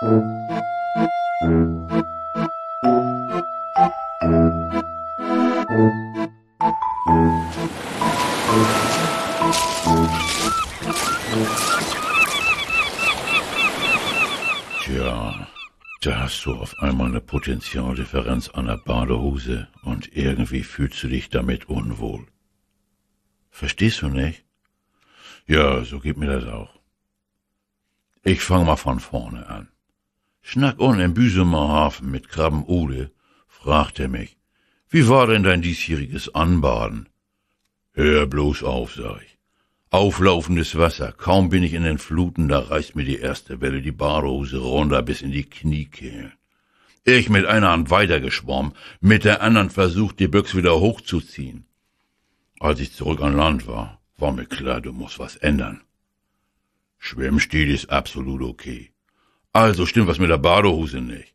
Tja, da hast du auf einmal eine Potentialdifferenz an der Badehose und irgendwie fühlst du dich damit unwohl. Verstehst du nicht? Ja, so geht mir das auch. Ich fange mal von vorne an. Schnack un im Büsumer Hafen mit Krabben Ole, fragt er mich, wie war denn dein diesjähriges Anbaden? Hör bloß auf, sag ich. Auflaufendes Wasser, kaum bin ich in den Fluten, da reißt mir die erste Welle die Badehose runter bis in die Kniekehlen. Ich mit einer Hand weitergeschwommen, mit der anderen versucht, die Büchse wieder hochzuziehen. Als ich zurück an Land war, war mir klar, du musst was ändern. Schwimmstil ist absolut okay. Also stimmt was mit der Badehose nicht.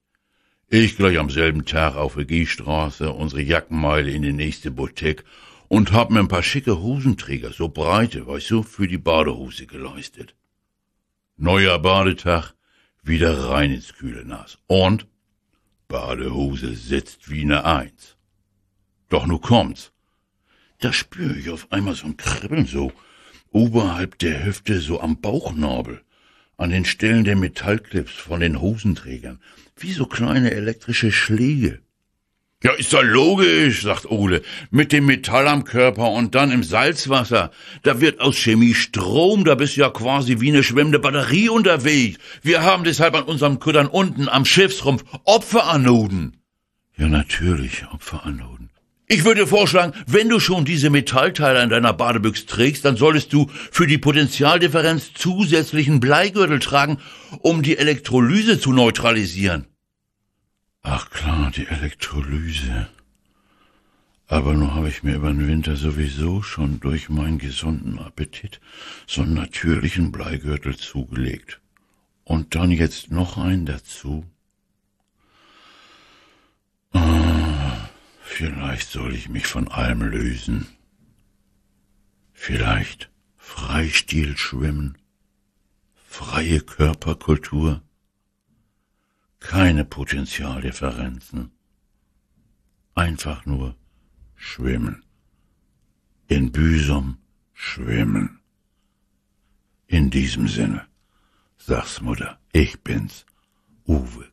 Ich gleich am selben Tag auf der Gehstraße unsere Jackenmeile in die nächste Boutique und hab mir ein paar schicke Hosenträger, so breite, weißt du, für die Badehose geleistet. Neuer Badetag, wieder rein ins kühle Nass. Und Badehose sitzt wie ne Eins. Doch nu kommt's. Da spür ich auf einmal so ein Kribbeln so, oberhalb der Hüfte, so am Bauchnabel, an den Stellen der Metallclips von den Hosenträgern, wie so kleine elektrische Schläge. Ja, ist doch logisch, sagt Ole. Mit dem Metall am Körper und dann im Salzwasser. Da wird aus Chemie Strom, da bist du ja quasi wie eine schwimmende Batterie unterwegs. Wir haben deshalb an unserem Kuttern unten am Schiffsrumpf Opferanoden. Ja, natürlich, Opferanoden. Ich würde vorschlagen, wenn du schon diese Metallteile in deiner Badebüchse trägst, dann solltest du für die Potentialdifferenz zusätzlichen Bleigürtel tragen, um die Elektrolyse zu neutralisieren. Ach klar, die Elektrolyse. Aber nur habe ich mir über den Winter sowieso schon durch meinen gesunden Appetit so einen natürlichen Bleigürtel zugelegt. Und dann jetzt noch einen dazu. Vielleicht soll ich mich von allem lösen. Vielleicht Freistil schwimmen, freie Körperkultur keine Potentialdifferenzen. Einfach nur schwimmen. In Büsum schwimmen. In diesem Sinne, sag's Mutter, ich bin's, Uwe